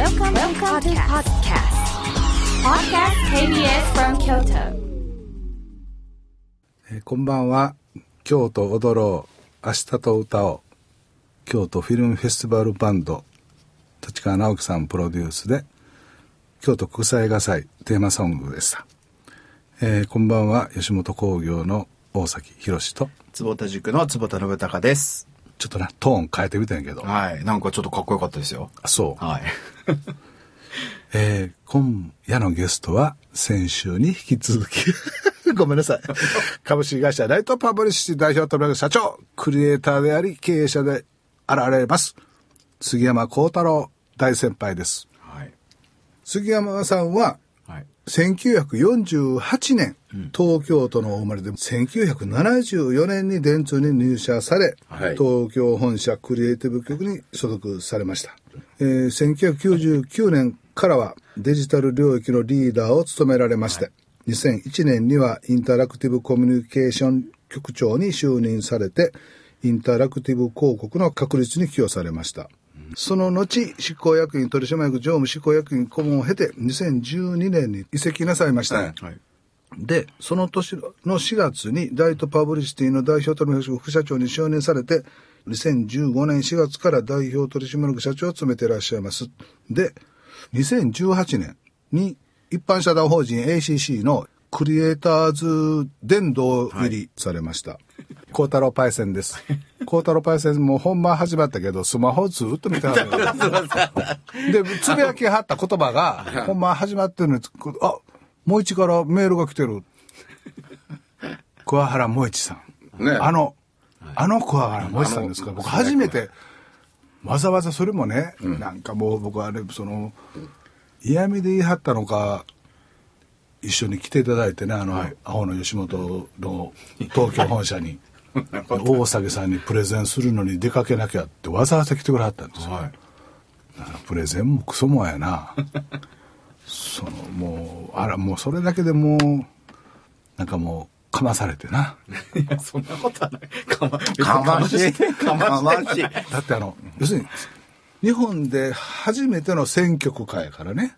Welcome, Welcome to podcast. Podcast KBS from Kyoto. えーこんばんは。京都踊ろう。明日と歌おう。京都フィルムフェスティバルバンド。立川直樹さんプロデュースで。京都国際映画祭。テーマソングでした、えーこんばんは。吉本興業の大崎宏と。坪田塾の坪田信孝です。ちょっとなトーン変えてみたんやけどはい。なんかちょっとかっこよかったですよ。あそう、はい。えー今夜のゲストは先週に引き続き ごめんなさい株式会社ライトパブリッシティ代表取締役社長クリエイターであり経営者であられます杉山幸太郎大先輩ですはい。杉山さんははい。1948年、東京都のお生まれで1974年に電通に入社され、はい。東京本社クリエイティブ局に所属されました、えー1999年からはデジタル領域のリーダーを務められまして、2001年にはインタラクティブコミュニケーション局長に就任されてインタラクティブ広告の確立に寄与されました、その後、執行役員取締役常務執行役員顧問を経て、2012年に移籍なさいました。はいはい。で、その年の4月にライトパブリシティの代表取締役副社長に就任されて、2015年4月から代表取締役社長を務めていらっしゃいます。で、2018年に一般社団法人 ACC のクリエイターズ殿堂入りされました。孝太郎パイセンです。孝太郎パイセンも本番始まったけど、スマホずっと見ては で、つぶやきはった言葉が、本番始まってるのに、あ、もう一からメールが来てる。桑原萌一さん。ね。あの、あの桑原萌一さんですか？ら、僕初めて、わざわざそれもね、なんかもう僕はね、その、嫌味で言い張ったのか、一緒に来ていただいてね、あの、アホの吉本の東京本社に、大崎さんにプレゼンするのに出かけなきゃってわざわざ来てくれはったんですよ。はい。プレゼンもクソもんやな そのもうあらもうそれだけでもうなんかもうかまされてな いや、そんなことはない。かま、かましい。かましい。だってあの要するに日本で初めての選曲家やからね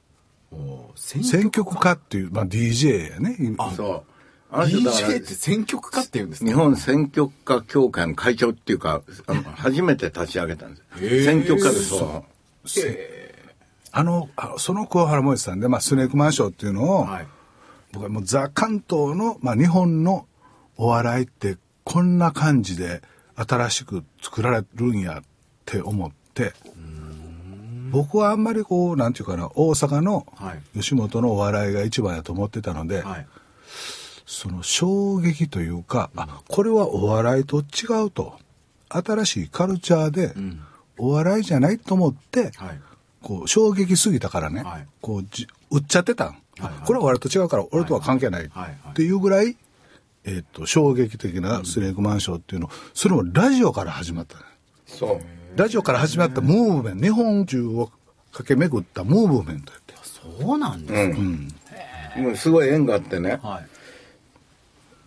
選選曲家っていう、まあ、DJ やねそう。DJ って選曲家って言うんですか？日本選挙家協会の会長っていうか、あの初めて立ち上げたんです。選挙家です。そう。あのあその桑原萌さんで、まあ、スネークマン賞っていうのを、はい。僕はもうザ・関東の、まあ、日本のお笑いってこんな感じで新しく作られるんやって思って僕はあんまりこうなんていうかな大阪のはい。吉本のお笑いが一番やと思ってたので、はい。その衝撃というか、あこれはお笑いと違うと。新しいカルチャーでお笑いじゃないと思って、はい。こう衝撃すぎたからね、はい。こうじ売っちゃってたん、はいはい。これは俺と違うから俺とは関係ない。っていうぐらい、えっと衝撃的なスネークマンションっていうのそれもラジオから始まったねそう。ラジオから始まったムーブメント日本中を駆け巡ったムーブメントやって。そうなんですもうすごい縁があってね、はい。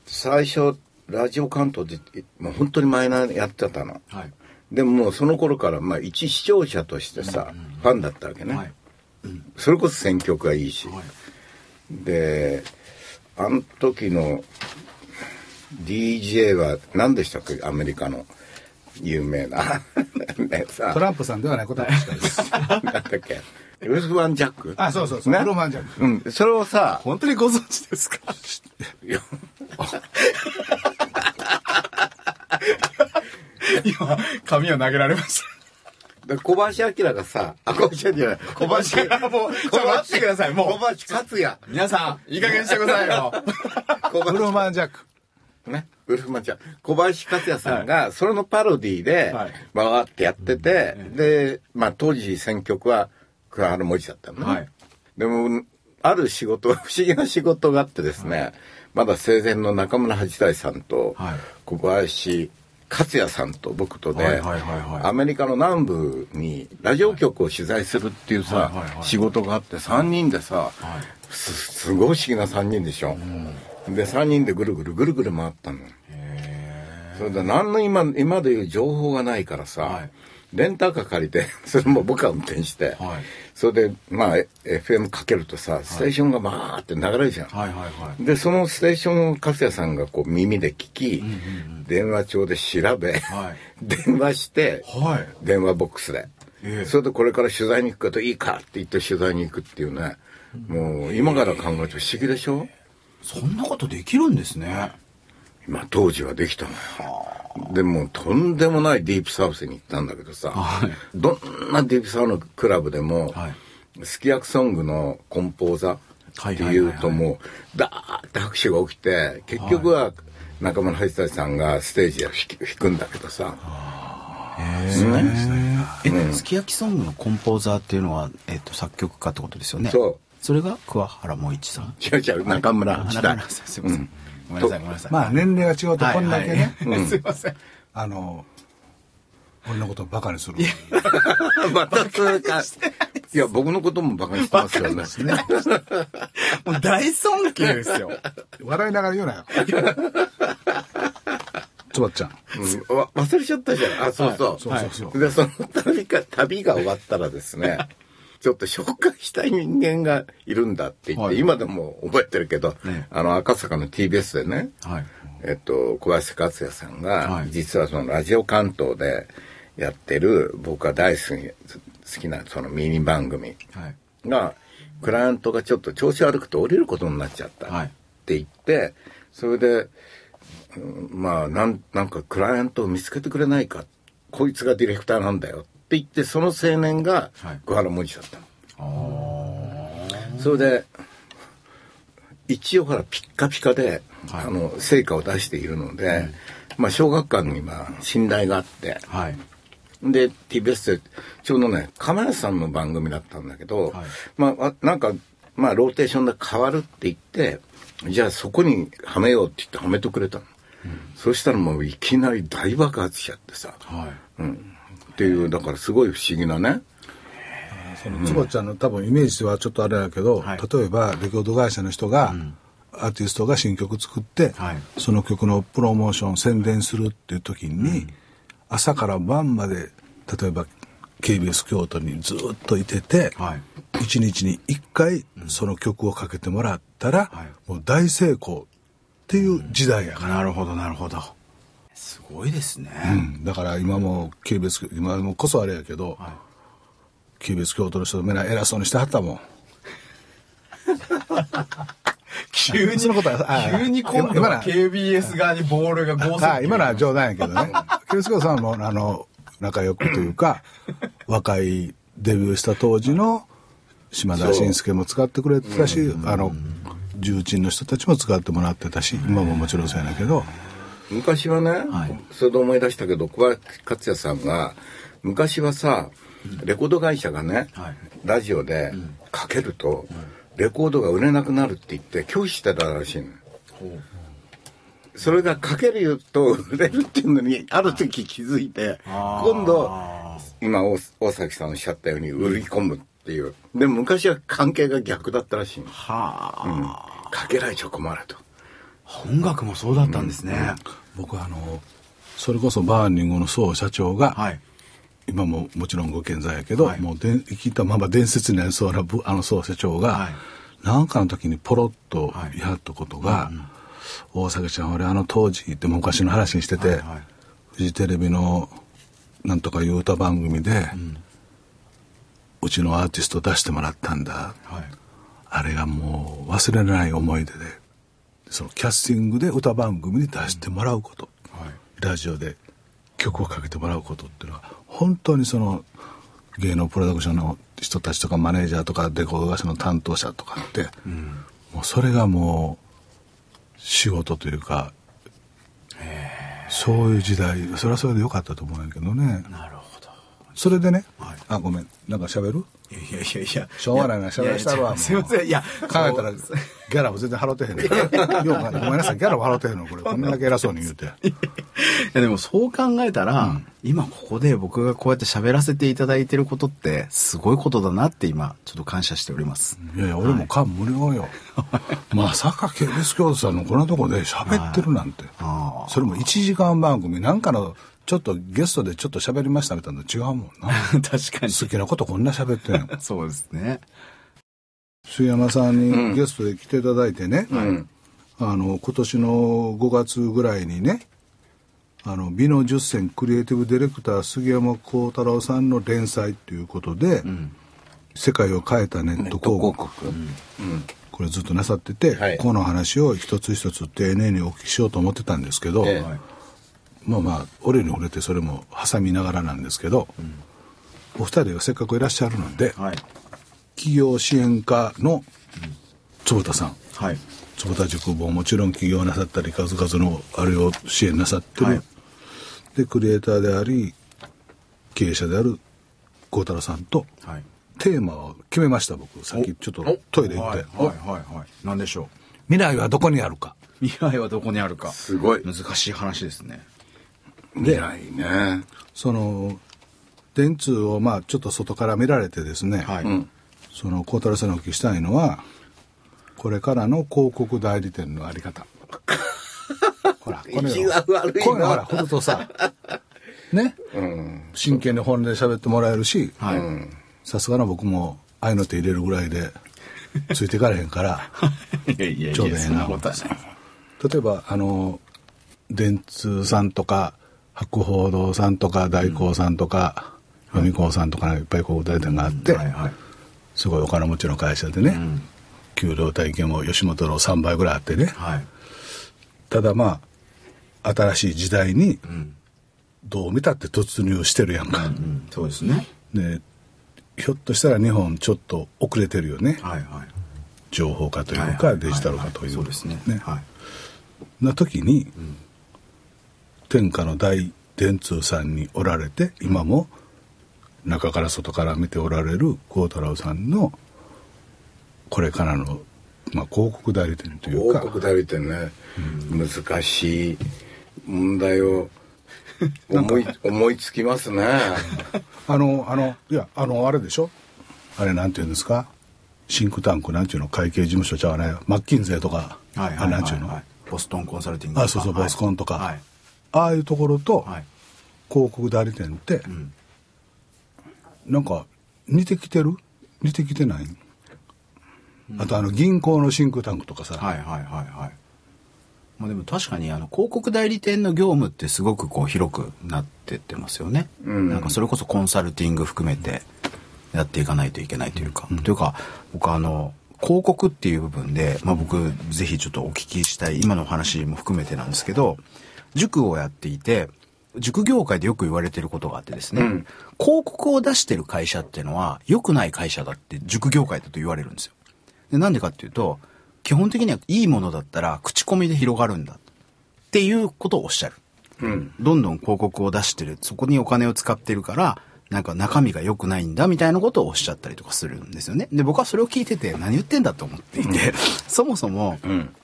最初、ラジオ関東で、もう本当にマイナーやってたの。はい。でももうその頃から、まあ一視聴者としてさ、ファンだったわけね。はい。それこそ選曲がいいし。はい。で、あの時の DJ は何でしたっけ？アメリカの有名な。ね さトランプさんではないことは確かです なんだっけ？ウルフワン・ジャックあそうそうそう、ねブロマンジャックうん。それをさ、本当にご存知ですか？いや今、紙を投げられました。で小橋明がさ、あ、小橋明じゃない。小橋、もう、ちょっと待ってください、もう。小橋克也。皆さん、いい加減にしてくださいよ。小橋ブロマンジャックね。ウルフマンちゃん。小林克也さんが、それのパロディではい、バーってやってて、で、まあ当時選曲は桑原文字だったのね。はい。でも、ある仕事、不思議な仕事があってですね、まだ生前の中村八大さんとはい、小林克也さんと僕とで、はいはいはいはい。アメリカの南部にラジオ局を取材するっていうさ、はいはいはい仕事があって3人でさ、すすごい不思議な3人でしょ、で3人でぐるぐるぐるぐる回ったのそれで何の今今でいう情報がないからさ、はい。レンタカー借りて、それも僕が運転して、はい。それで、まあ、え FM かけるとさ、ステーションがバーって流れるじゃん。はいはいはい。で、そのステーションを勝也さんがこう耳で聞き、電話帳で調べ、はい。電話して、はい。電話ボックスで、ええ。それでこれから取材に行くけどいいかって言って取材に行くっていうね、もう今から考えると不思議でしょ？そんなことできるんですね。まあ当時はできたのよ。でもとんでもないディープサウスに行ったんだけどさ、はいどんなディープサウスのクラブでも、はいすき焼きソングのコンポーザーっていうともう、ダーって拍手が起きて、結局は中村八大さんがステージで弾くんだけどさ、え、すき焼きソングのコンポーザーっていうのは、えっと、作曲家ってことですよね。そう。それが桑原萌一さん？違う違う、中村八大あ中村。さんすいません。ごめんなさい、ごめんなさい。まあ年齢が違うとこんだけね、はいはい すいません。あの、俺のことをバカにする。またそれか。いや、僕のこともバカにしてますよね。もう大尊敬ですよ。笑いながら言うなよ。つばっちゃん。うんわ忘れちゃったじゃん。あ、そうそう。そうそうそうで、その旅が、旅が終わったらですね、ちょっと紹介したい人間がいるんだって言って、はい今でも覚えてるけど、ねあの、赤坂の TBS でね、はい。えっと、小林克也さんが、はい実はそのラジオ関東でやってる、僕が大好き好きなそのミニ番組はい。が、クライアントがちょっと調子悪くて降りることになっちゃったはいって言って、それで、うんまあ、なん、なんかクライアントを見つけてくれないか。こいつがディレクターなんだよって言って、その青年がはい小原文字だったの。それで、一応ほら、ピッカピカで、はいあの、成果を出しているので、まあ、小学館には信頼があって、はい。で、TBS で、ちょうどね、亀梨さんの番組だったんだけど、はいまああ、なんか、まあ、ローテーションで変わるって言って、じゃあそこにはめようって言ってはめてくれたの。そしたらもういきなり大爆発しちゃってさ、はい。うん。っていう、だからすごい不思議なね。そのつばちゃんの多分イメージはちょっとあれだけど、はい。例えばレコード会社の人が、アーティストが新曲作って、はい。その曲のプロモーション宣伝するっていう時に、朝から晩まで例えば KBS 京都にずっといてて、はい。一日に一回その曲をかけてもらったら、はい。もう大成功っていう時代やから、なるほど、なるほど。すごいですね。うん。だから今も KBS 今もこそあれやけど、はい。KBS 京都の人みんな偉そうにしてはったもん。急に、そのことはあ急に今度は KBS 側にボールが合はい、今のは冗談やけどね。ケルスコさんも、あの、仲良くというか、若いデビューした当時の島田紳介も使ってくれてたし、あの、重鎮の人たちも使ってもらってたし、今ももちろんそうやねんけど、昔はね、はい。それで思い出したけど、小林克也さんが、昔はさ、レコード会社がね、はい。ラジオでかけると、レコードが売れなくなるって言って拒否してたらしいの。それがかけると売れるっていうのに、ある時気づいて、今度、今大大崎さんおっしゃったように売り込むっていう。でも昔は関係が逆だったらしいの。はあ、かけられちゃ困ると。音楽もそうだったんですね。僕はあの、それこそバーニングの総社長が、はい。今ももちろんご健在やけど、はい。もうで生きたまま伝説になりそうなぶあの総社長が、はい。かの時にポロッとはい。やったことが、大阪ちゃん俺あの当時って昔の話にしてて、はいはい。フジテレビのなんとかいう歌番組で、うちのアーティスト出してもらったんだ。はい。あれがもう忘れられない思い出でそのキャスティングで歌番組に出してもらうこと、はい。ラジオで曲をかけてもらうことっていうのは本当にその芸能プロダクションの人たちとかマネージャーとかレコード会社の担当者とかって、もうそれがもう仕事というかそういう時代それはそれでよかったと思うんやけどね。なるほど。それでね、はい。あごめん。なんか喋る？いやいやいやいや。しょうがないな。喋らしたるわもういやいやすいません。いや、考えたらギャラも全然払ってへんねん。ごめんなさい。ギャラも払ってへんのこれ。こんだけ偉そうに言うて。いやでもそう考えたら、今ここで僕がこうやって喋らせていただいてることってすごいことだなって今ちょっと感謝しております。いやいや、俺も感無量よ。まさか KBS 京都さんのこんなとこで喋ってるなんて。あ。それも1時間番組、なんかのちょっとゲストでちょっと喋りましたみたいなの違うもんな。確かに。好きなことこんな喋ってんの。そうですね。杉山さんにゲストで来ていただいてね、うん。あの、今年の5月ぐらいにね、あの、美の10選クリエイティブディレクター杉山幸太郎さんの連載ということで、世界を変えたネット広告、これずっとなさってて、はいこの話を一つ一つ丁寧にお聞きしようと思ってたんですけど、ええまあまあ、俺に触れてそれも挟みながらなんですけど、お二人がせっかくいらっしゃるので、はい。企業支援課の坪田さん、はい。坪田塾ももちろん起業なさったり数々のあれを支援なさってる、はいでクリエイターであり経営者である孝太郎さんとはい。テーマを決めました僕さっきちょっとトイレ行って、はい。はい。はい。はい。何でしょ未来はどこにあるかう。未来はどこにあるか。すごい難しい話ですね。未来ね。その電通をまあちょっと外から見られてですね、はい。うん。その孝太郎さんにお聞きしたいのはこれからの広告代理店のあり方 ほらこれこういうのほら振るとさ ねうん。真剣に本音で喋ってもらえるしはい。さすがの僕もああいうのって入れるぐらいでついていかれへんから ちょうどええな。例えばあの電通さんとか博報堂さんとか大光さんとか、読光さんとかいっぱい広告代理店があって、はいはい。すごいお金持ちの会社でね、ん給料体系も吉本の3倍ぐらいあってねはい。ただまあ新しい時代にうん。どう見たって突入してるやんか、うん。そうですね。でひょっとしたら日本ちょっと遅れてるよねはいはい。情報化というかデジタル化というそうですね。はい。な時に、天下の大電通さんにおられて今も中から外から見ておられる孝太郎さんのこれからの、まあ、広告代理店というか。広告代理店ね、難しい問題を思い思いつきますね。あのあのいやあのあれでしょ？あれなんていうんですか？シンクタンクなんていうの？会計事務所ちゃうねマッキンゼーとか、はいはいあれなんていうの、はい。ボストンコンサルティング。あそうそうボスコンとか、はい。ああいうところと、はい。広告代理店って、んなんか似てきてる？似てきてない、あとあの銀行のシンクタンクとかさ、はいはいはいはい。まあでも確かにあの広告代理店の業務ってすごくこう広くなってってますよね。うんなんかそれこそコンサルティング含めてやっていかないといけないというか。というか僕あの広告っていう部分で、まあ僕ぜひちょっとお聞きしたい今のお話も含めてなんですけど、塾をやっていて、塾業界でよく言われてることがあってですね、うん広告を出してる会社っていうのは良くない会社だって塾業界だと言われるんですよ。でなんでかっていうと、基本的にはいいものだったら口コミで広がるんだっていうことをおっしゃる。うん。どんどん広告を出してる、そこにお金を使ってるから、なんか中身が良くないんだみたいなことをおっしゃったりとかするんですよね。で、僕はそれを聞いてて何言ってんだと思っていて、そもそもうん。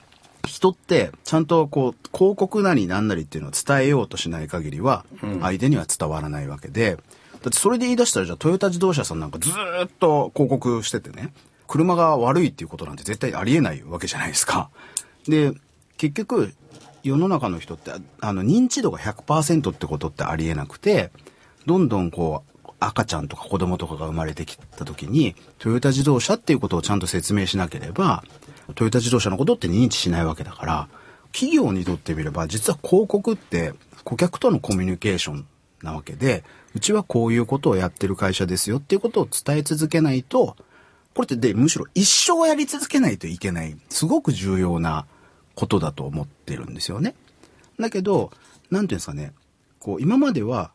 人ってちゃんとこう広告なりなんなりっていうのを伝えようとしない限りは相手には伝わらないわけで、だってそれで言い出したらじゃあトヨタ自動車さんなんかずーっと広告しててね、車が悪いっていうことなんて絶対ありえないわけじゃないですか。で、結局世の中の人ってあの認知度が100%ってことってありえなくて、どんどんこう赤ちゃんとか子供とかが生まれてきた時にトヨタ自動車っていうことをちゃんと説明しなければトヨタ自動車のことって認知しないわけだから企業にとってみれば実は広告って顧客とのコミュニケーションなわけでうちはこういうことをやってる会社ですよっていうことを伝え続けないとこれってでむしろ一生やり続けないといけないすごく重要なことだと思ってるんですよね。だけど、なんていうんですかね、こう、今までは、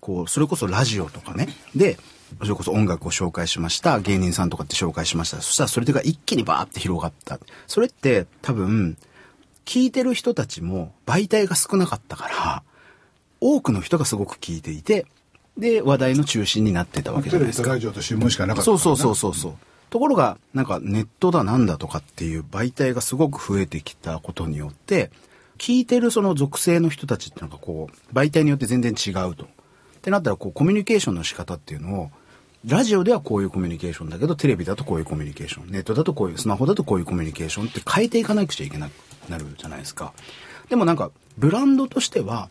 こう、それこそラジオとかね、で、それこそ音楽を紹介しました、芸人さんとかって紹介しました。そしたらそれが一気にバーって広がった。それって多分、聞いてる人たちも媒体が少なかったから、多くの人がすごく聞いていて、で、話題の中心になってたわけじゃないですか。とラジオと新聞しかなかったそうそうそうそうそう。ところが、なんかネットだなんだとかっていう媒体がすごく増えてきたことによって、聞いてるその属性の人たちってなんかこう、媒体によって全然違うと。ってなったら、こう、コミュニケーションの仕方っていうのを、ラジオではこういうコミュニケーションだけど、テレビだとこういうコミュニケーション、ネットだとこういう、スマホだとこういうコミュニケーションって変えていかなくちゃいけなくなるじゃないですか。でもなんか、ブランドとしては、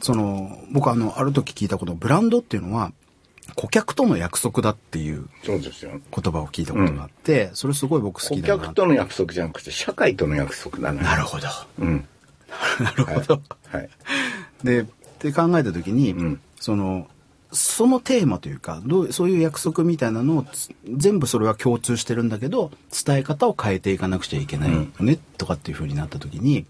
その、僕あの、ある時聞いたこと、ブランドっていうのは、顧客との約束だっていう。言葉を聞いたことがあって、それすごい僕好顧きだな。客との約束じゃなくて、社会との約束だね。なるほど。うん。なるほど。はい。で、って考えた時に、んその、そのテーマというか、どうそういう約束みたいなのをつ全部それは共通してるんだけど、伝え方を変えていかなくちゃいけないよね、とかっていう風になった時に、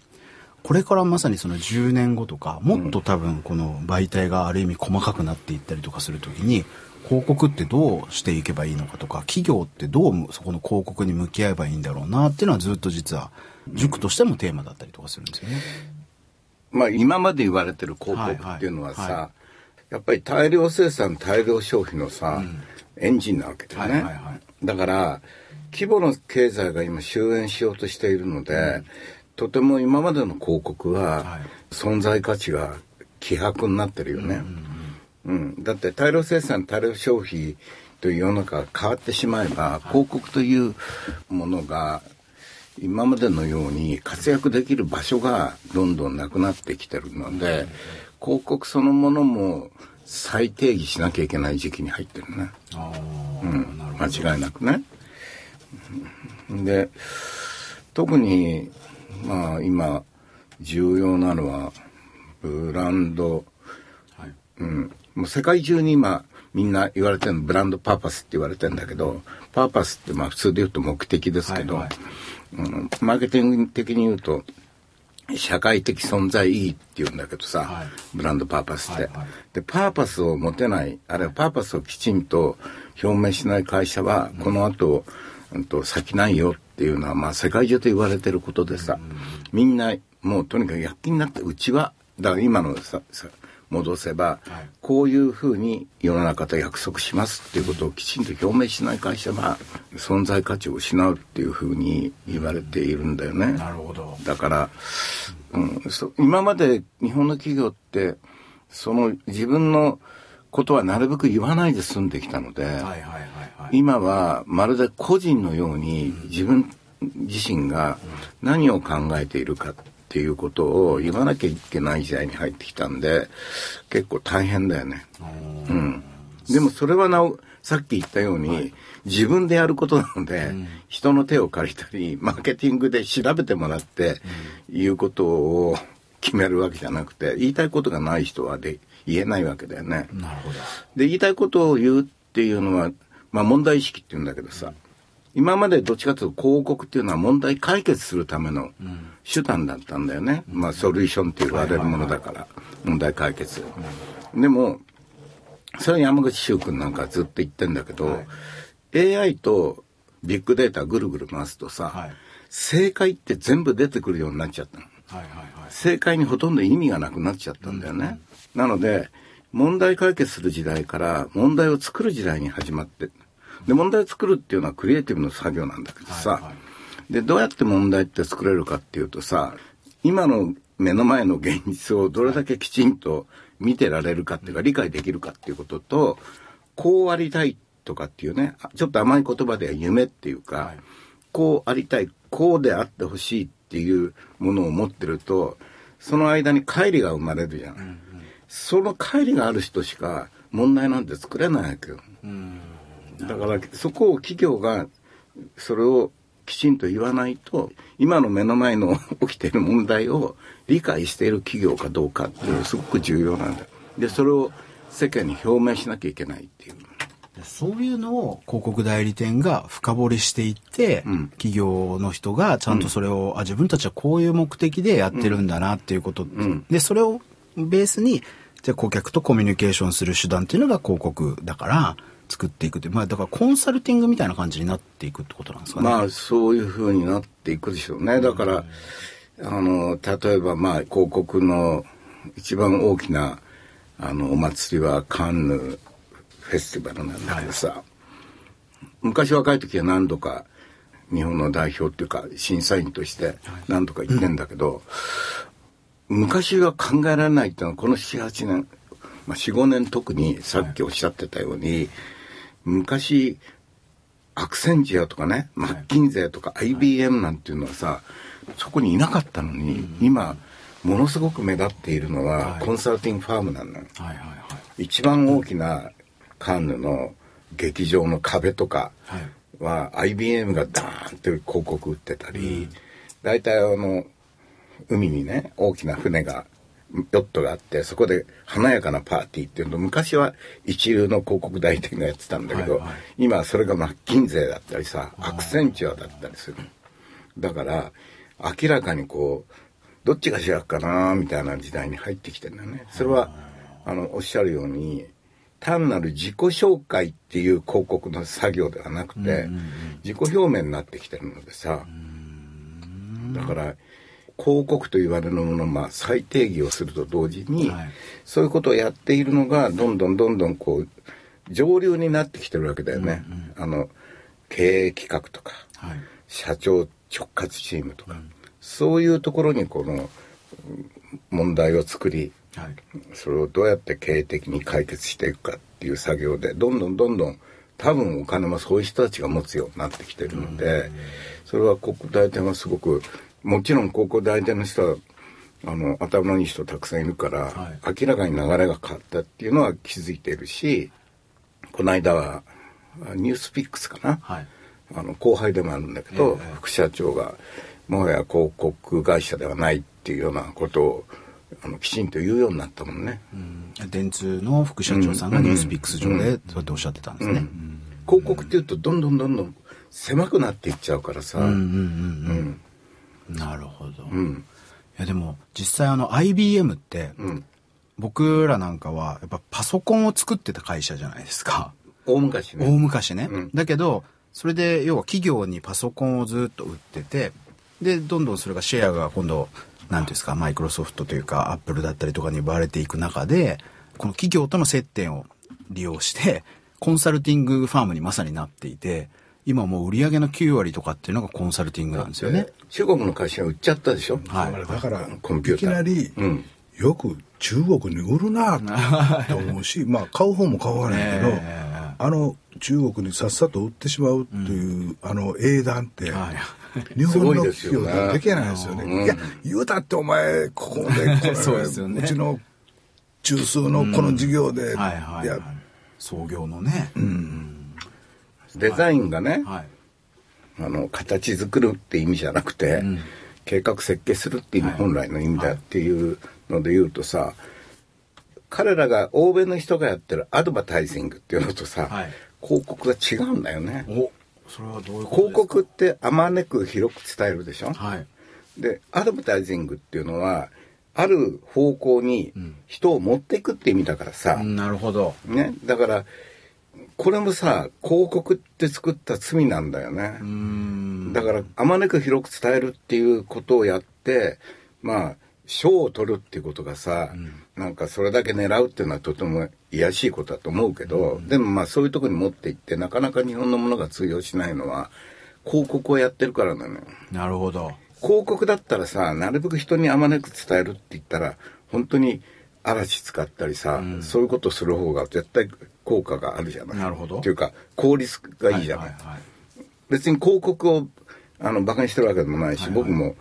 これからまさにその10年後とか、もっと多分この媒体がある意味細かくなっていったりとかする時に、広告ってどうしていけばいいのかとか、企業ってどうそこの広告に向き合えばいいんだろうなっていうのはずっと実は、塾としてもテーマだったりとかするんですよね。まあ今まで言われてる広告っていうのはさ、はいはいはやっぱり大量生産大量消費のさ、エンジンなわけだよね、はいはいはい。だから規模の経済が今終焉しようとしているので、とても今までの広告ははい。存在価値が希薄になってるよね、うんだって大量生産大量消費という世の中が変わってしまえば、広告というものが今までのように活躍できる場所がどんどんなくなってきてるので、広告そのものも再定義しなきゃいけない時期に入ってるね。あうん、間違いなくね。うんで、特に、まあ今、重要なのは、ブランド、はい。うん、もう世界中に今みんな言われてるのブランドパーパスって言われてるんだけど、パーパスってまあ普通で言うと目的ですけど、はいはい。うん、マーケティング的に言うと、社会的存在意義って言うんだけどさ、はい。ブランドパーパスって、はいはい。で、パーパスを持てない、あるいはパーパスをきちんと表明しない会社は、この後、うんと、先ないよっていうのは、まあ世界中と言われてることでさ、みんなもうとにかく躍起になって、うちは、だから今のさ、さ戻せば、はいこういうふうに世の中と約束しますっていうことをきちんと表明しない会社は、存在価値を失うっていうふうに言われているんだよね。なるほど。だから、うん、そ今まで日本の企業って、その自分のことはなるべく言わないで済んできたので、はいはいはいはい。今はまるで個人のように自分自身が何を考えているかっていうことを言わなきゃいけない時代に入ってきたんで、結構大変だよね。うん。でもそれはなお、さっき言ったように、自分でやることなので、人の手を借りたり、マーケティングで調べてもらって、いうことを決めるわけじゃなくて、言いたいことがない人はで言えないわけだよね。なるほど。で、言いたいことを言うっていうのは、まあ問題意識って言うんだけどさ、今までどっちかというと広告っていうのは問題解決するための手段だったんだよね。まあソリューションって言われるものだから、問題解決。でも、それは山口周君なんかずっと言ってんだけど、AI とビッグデータぐるぐる回すとさ、はい正解って全部出てくるようになっちゃったの。はいはいはい。正解にほとんど意味がなくなっちゃったんだよね。なので、問題解決する時代から問題を作る時代に始まって、で、問題を作るっていうのはクリエイティブの作業なんだけどさ、はいはで、どうやって問題って作れるかっていうとさ、今の目の前の現実をどれだけきちんと見てられるかっていうか、理解できるかっていうことと、こうありたいとかっていうね、ちょっと甘い言葉では夢っていうか、はいこうありたい、こうであってほしいっていうものを持ってると、その間に乖離が生まれるじゃない。その乖離がある人しか問題なんて作れないわけよ。だからそこを企業がそれをきちんと言わないと、今の目の前の 起きている問題を理解している企業かどうかっていうのがすごく重要なんだ。よ。で、それを世間に表明しなきゃいけないっていう。そういうのを広告代理店が深掘りしていって、うん。企業の人がちゃんとそれを、あ自分たちはこういう目的でやってるんだなっていうこと、ん。でそれをベースにじゃあ顧客とコミュニケーションする手段っていうのが広告だから作っていくってまあだからコンサルティングみたいな感じになっていくってことなんですかね。まあそういうふうになっていくでしょうね。だから、あの、例えばまあ広告の一番大きなあのお祭りはカンヌフェスティバルなんだけどさ、昔若い時は何度か日本の代表っていうか審査員として何度か行ってんだけど、昔は考えられないっていうのはこの7、8年、まあ4、5年特にさっきおっしゃってたように、昔アクセンジアとかね、マッキンゼーとか IBM なんていうのはさ、そこにいなかったのに、今、ものすごく目立っているのは、はい。コンサルティングファームなの。一番大きなカンヌの劇場の壁とかはい。は IBM がダーンって広告売ってたり、大体あの海にね大きな船がヨットがあってそこで華やかなパーティーっていうの昔は一流の広告代理店がやってたんだけど、はいはい。今はそれがマッキンゼーだったりさアクセンチュアだったりする。だから明らかにこうどっちが主役かなみたいな時代に入ってきてるんだよね。それはあのおっしゃるように単なる自己紹介っていう広告の作業ではなくて、自己表明になってきてるのでさ、だから広告と言われるものをまあ再定義をすると同時に、はい。そういうことをやっているのがどんどんどんどんこう上流になってきてるわけだよね、あの経営企画とか、はい。社長直轄チームとか、そういうところにこのうん問題を作りはい。それをどうやって経営的に解決していくかっていう作業でどんどんどんどん多分お金もそういう人たちが持つようになってきてるのでそれは広告代理店はすごくもちろん広告代理店の人はあの頭のいい人たくさんいるから、は明らかに流れが変わったっていうのは気づいているしこの間はあニュースピックスかな、はい。あの後輩でもあるんだけど、ええ副社長がもはや広告会社ではないっていうようなことをあのきちんと言うようになったもんね、うん。電通の副社長さんがニュースピックス上でそうやっておっしゃってたんですね。うん。広告っていうとどんどんどんどん狭くなっていっちゃうからさ、うんうんうん。うん。なるほど。いうん。やでも実際あの IBM ってうん。僕らなんかはやっぱパソコンを作ってた会社じゃないですか。大昔ね。大昔ね、うん。だけどそれで要は企業にパソコンをずっと売っててでどんどんそれがシェアが今度何ていうんですかマイクロソフトというかアップルだったりとかに奪われていく中でこの企業との接点を利用してコンサルティングファームにまさになっていて今もう売り上げの9割とかっていうのがコンサルティングなんですよね。中国の会社が売っちゃったでしょ、はい。だからコンピューター。いきなり、うん。よく中国に売るなと思うしまあ買う方も買わないけど、ええあの中国にさっさと売ってしまうっていう、あの英断って、はい。日本の企業ではできないですよね。うん。いや言うたってお前ここでこれそうですよね。うちの中枢のこの事業で、はいはい、はい。や、創業のね、デザインがね、はい。あの形作るって意味じゃなくて、計画設計するっていう意味、はい。本来の意味だっていうので言うとさ彼らが欧米の人がやってるアドバタイジングっていうのとさ、はい。広告が違うんだよね。おそれはどういう広か？告ってあまねく広く伝えるでしょ、はい。でアドバタイジングっていうのはある方向に人を持っていくって意味だからさ、うんなるほど。ね。だからこれもさ広告って作った罪なんだよね、うん。だからあまねく広く伝えるっていうことをやってまあ賞を取るっていうことがさ、なんかそれだけ狙うっていうのはとても卑しいことだと思うけど、でもまあそういうとこに持っていってなかなか日本のものが通用しないのは広告をやってるからなのよ。なるほど。広告だったらさなるべく人にあまねく伝えるって言ったら本当に嵐使ったりさ、そういうことする方が絶対効果があるじゃない。なるほど。っていうか効率がいいじゃない。はいはいはい別に広告をあの馬鹿にしてるわけでもないし、はいはい。僕も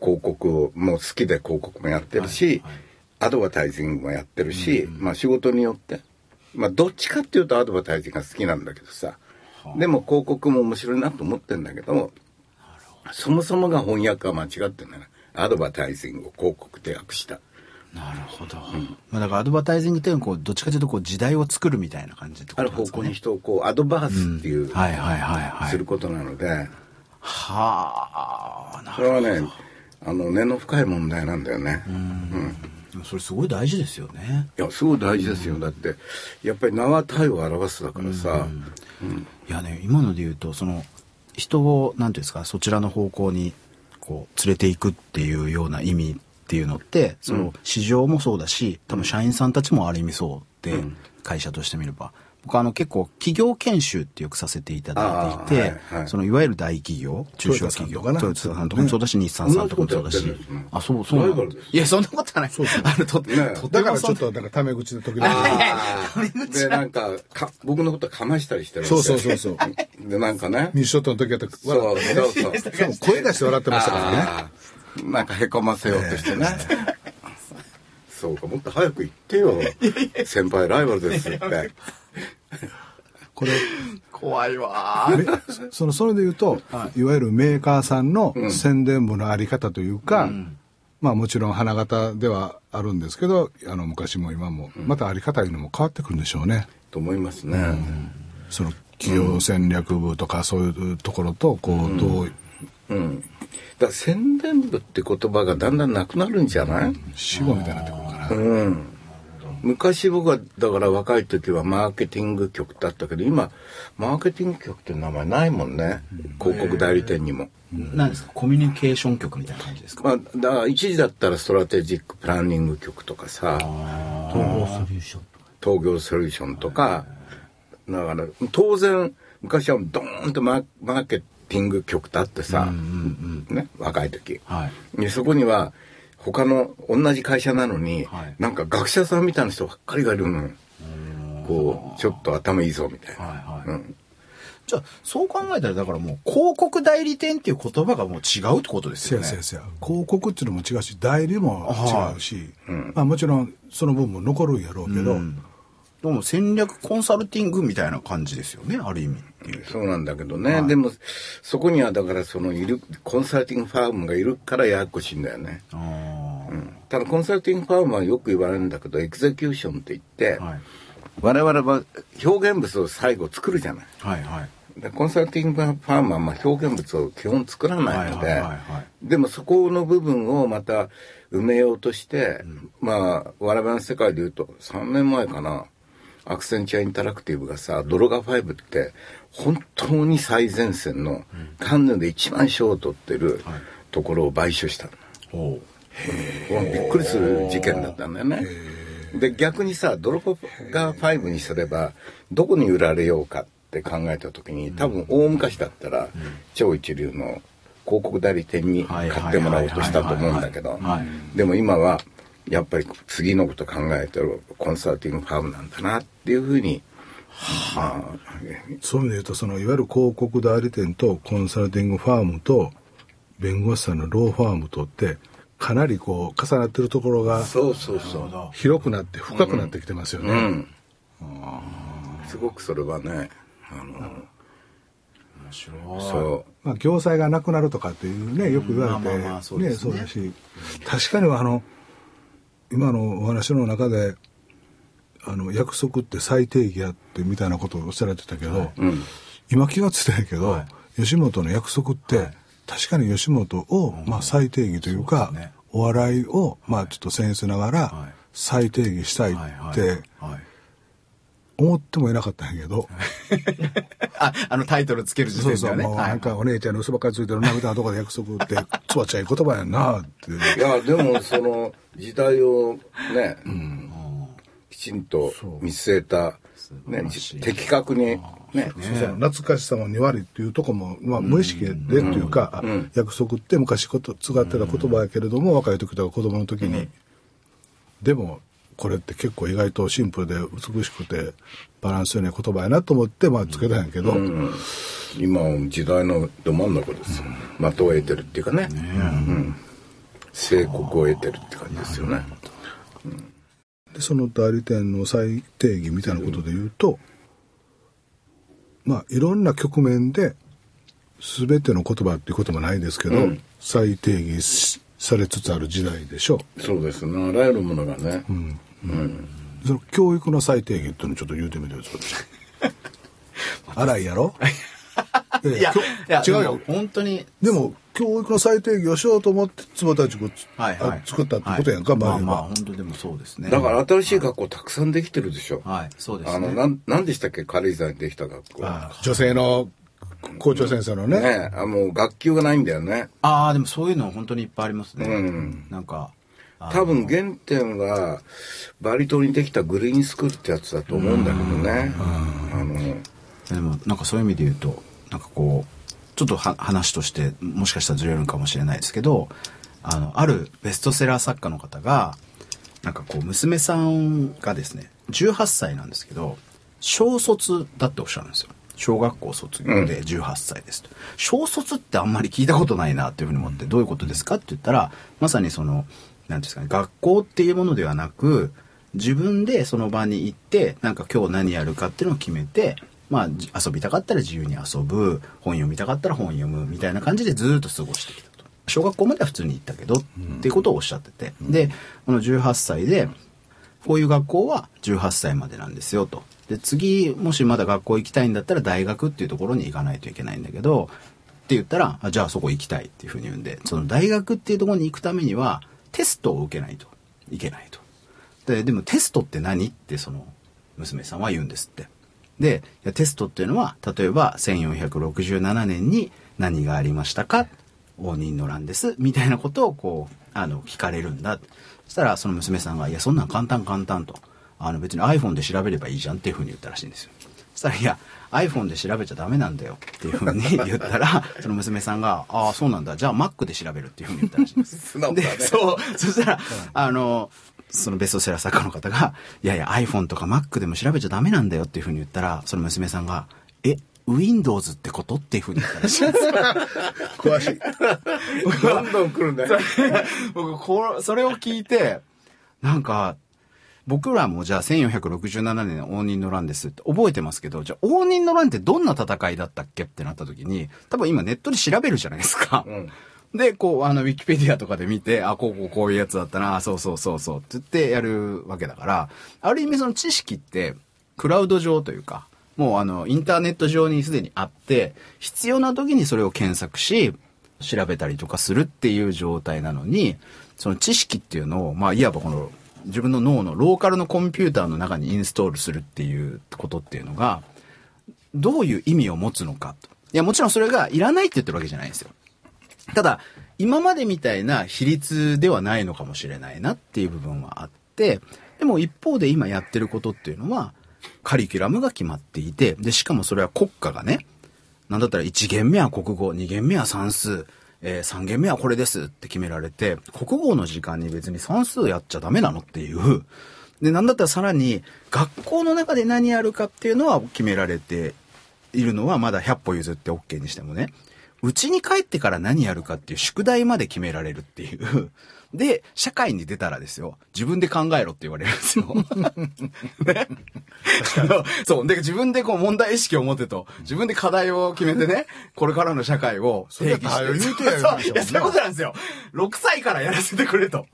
広告をもう好きで広告もやってるし、はいはいアドバタイジングもやってるし、まあ仕事によってまあどっちかっていうとアドバタイジングが好きなんだけどさ、でも広告も面白いなと思ってんだけどそもそもが翻訳が間違ってんだよねアドバタイジングを広告で訳したなるほど、まあ、だからアドバタイジングっていうのはこうどっちかというとこう時代を作るみたいな感じってこある方とですかね。向に人をこうアドバースっていう、はいはいはいはい。することなので。はあなそれはねあの根の深い問題なんだよね。うん。それすごい大事ですよね。いやすごい大事ですよ、だってやっぱり名は体を表すだからさ、いやね今ので言うとその人を何ていうんですかそちらの方向にこう連れていくっていうような意味っていうのってその市場もそうだし多分社員さんたちもある意味そうで、会社としてみれば。僕あの結構企業研修ってよくさせていただいていて、あーはいはい。そのいわゆる大企業中小企業トヨタさんとかもそうだし、日産さんとかもそうだし。あそうそういやそんなことはない。あのとね。だからちょっとだからタメ口で時々でなんかか僕のことかましたりしてるそうそうそうそう。でなんかね。ミッショットの時はとそうそうそう。そう声出して笑ってましたからねなんかへこませようとしてね、そうか、もっと早く言ってよ。先輩ライバルですって。これ、怖いわその、それで言うと、い、わゆるメーカーさんの宣伝部のあり方というか、まあもちろん花形ではあるんですけど、あの昔も今も、またあり方いうのも変わってくるんでしょうね。と思いますね。その企業戦略部とかそういうところと、こう、どう、うん。だから宣伝部って言葉がだんだんなくなるんじゃない？死後みたいになってくるかな。うん。昔僕はだから若い時はマーケティング局だったけど今マーケティング局って名前ないもんね。広告代理店にも。何ですか？コミュニケーション局みたいな感じですか？まあ、だから一時だったらストラテジックプランニング局とかさ。統合ソリュー。ション東京ソリューションとか。だから当然昔はドーンとマーケティング局だってさ、ね、若い時、はい。でそこには他の同じ会社なのに、はい。なんか学者さんみたいな人ばっかりがいるのよ。こうちょっと頭いいぞみたいな、はいはい。うん。じゃあそう考えたらだからもう広告代理店っていう言葉がもう違うってことですせよね。やせやせや。広告っていうのも違うし代理も違うし、うんまあもちろんその分も残るんやろうけど、うんでも戦略コンサルティングみたいな感じですよねある意味そうなんだけどね、でもそこにはだからそのいるコンサルティングファームがいるからややこしいんだよね、うん。ただコンサルティングファームはよく言われるんだけどエグゼキューションって言って、はい。我々は表現物を最後作るじゃない。はいはい。でコンサルティングファームはまあ表現物を基本作らないので、はいはいはいはい。でもそこの部分をまた埋めようとして、まあ我々の世界で言うと3年前かなアクセンチャーインタラクティブがさドロガ5って本当に最前線のカンヌで一番賞を取ってるところを買収したの。おう。びっくりする事件だったんだよね。で逆にさドロガ5にすればどこに売られようかって考えた時に多分大昔だったら超一流の広告代理店に買ってもらおうとしたと思うんだけどはいはいはい。はい。でも今はやっぱり次のこと考えてるコンサルティングファームなんだなっていうふうに、まあ。そういう意味で言うとそのいわゆる広告代理店とコンサルティングファームと弁護士さんのローファームとってかなりこう重なってるところがそうそうそう。広くなって深くなってきてますよね。うん。すごくそれはねあの面白い。そう。まあ、業債がなくなるとかっていうね、よく言われて、まあまあまあそうでね、すね。そうだし、確かにあの、今のお話の中で、あの、約束って最低義やってみたいなことをおっしゃられてたけど、うん。今気がついたんやけど、は吉本の約束って、確かに吉本を、まあ最低義というか、ね。お笑いを、まあちょっと僭越ながらはい、最低義したいはいはいってはい。思ってもいなかったんやけど、ああのタイトルつける時そうそう、点ではねはい。もうなんかお姉ちゃんの嘘ばっかりついてるなみたいなところで約束って、つばっちゃい言葉やんなって。いやでもその時代をね、きちんと見据えた、ね、的確にね。懐かしさも2割っていうとこも、まあ、無意識でっていうか、あ約束って昔こと使ってた言葉やけれども、若い時とか子供の時に、でもこれって結構意外とシンプルで美しくてバランスよい言葉やなと思って、まあ、つけたんやけど、今は時代のど真ん中ですよ、的を得てるっていうかね。うん、成功を得てるって感じですよね。でその代理店の最定義みたいなことで言うと、まあいろんな局面で全ての言葉っていうこともないですけど、再定義しされつつある時代でしょそうですね。あらゆるものがね、うその教育の再定義っていうのをちょっと言うてみてよそれ。荒いやろ？いいやいやや違うよ。本当に。でも教育の再定義をしようと思って坪田塾はいはい。作ったってことやんか、はい。まあまあ本当でもそうですね。だから新しい学校たくさんできてるでしょ、はいそうですね。あのなんなんでしたっけ？軽井沢にできた学校。あ女性の校長先生のね。ねあもう学級がないんだよね。ああでもそういうの本当にいっぱいありますね、うん。なんかあ多分原点はバリ島にできたグリーンスクールってやつだと思うんだけどね。あのでもなんかそういう意味で言うとなんかこうちょっとは話としてもしかしたらずれるのかもしれないですけどあのあるベストセラー作家の方がなんかこう娘さんがですね18歳なんですけど小卒だっておっしゃるんですよ。小学校卒業で18歳ですと、小卒ってあんまり聞いたことないなっていうふうに思ってどういうことですかって言ったらまさにそのなんていうんですかね、学校っていうものではなく、自分でその場に行って、なんか今日何やるかっていうのを決めて、まあ、じ遊びたかったら自由に遊ぶ、本読みたかったら本読む、みたいな感じでずっと過ごしてきたと。小学校までは普通に行ったけど、っていうことをおっしゃってて。で、この18歳で、こういう学校は18歳までなんですよと。で、次、もしまだ学校行きたいんだったら大学っていうところに行かないといけないんだけど、って言ったら、あじゃあそこ行きたいっていうふうに言うんで、その大学っていうところに行くためには、テストを受けないといけないと。で、でもテストって何ってその娘さんは言うんですって。で、テストっていうのは、例えば1467年に何がありましたか？応仁の乱です。みたいなことをこう、あの、聞かれるんだ。そしたらその娘さんが、いや、そんなん簡単簡単と。あの別に iPhone で調べればいいじゃんっていうふうに言ったらしいんですよ。そしたら、いや、iPhone で調べちゃダメなんだよっていうふうに言ったら、その娘さんが、ああ、そうなんだ。じゃあ Mac で調べるっていうふうに言ったらしいんです。で、そう。そしたら、あの、そのベストセラー作家の方が、いやいや iPhone とか Mac でも調べちゃダメなんだよっていうふうに言ったら、その娘さんが、え、Windows ってことっていうふうに言ったらしい。詳しい。どんどん来るんだよ。僕これ、それを聞いて、なんか、僕らもじゃあ1467年の応仁の乱ですって覚えてますけど、じゃあ応仁の乱ってどんな戦いだったっけってなった時に、多分今ネットで調べるじゃないですか。で、こう、あの、ウィキペディアとかで見て、あ、こうこうこういうやつだったな、そうそうそうそうって言ってやるわけだから、ある意味その知識って、クラウド上というか、もうあの、インターネット上にすでにあって、必要な時にそれを検索し、調べたりとかするっていう状態なのに、その知識っていうのを、まあ、いわばこの、自分の脳のローカルのコンピューターの中にインストールするっていうことっていうのが、どういう意味を持つのかと。いや、もちろんそれがいらないって言ってるわけじゃないんですよ。ただ、今までみたいな比率ではないのかもしれないなっていう部分はあって、でも一方で今やってることっていうのは、カリキュラムが決まっていて、で、しかもそれは国家がね、なんだったら1限目は国語、2限目は算数、えー、3限目はこれですって決められて、国語の時間に別に算数やっちゃダメなのっていう。で、なんだったらさらに、学校の中で何やるかっていうのは決められているのはまだ100歩譲って OK にしてもね、うちに帰ってから何やるかっていう宿題まで決められるっていう。で、社会に出たらですよ、自分で考えろって言われるんですよ。ね。そう。で、自分でこう問題意識を持ってと、自分で課題を決めてね、これからの社会を定義して。それ言うてやるそういや、そういうことなんですよ。6歳からやらせてくれと。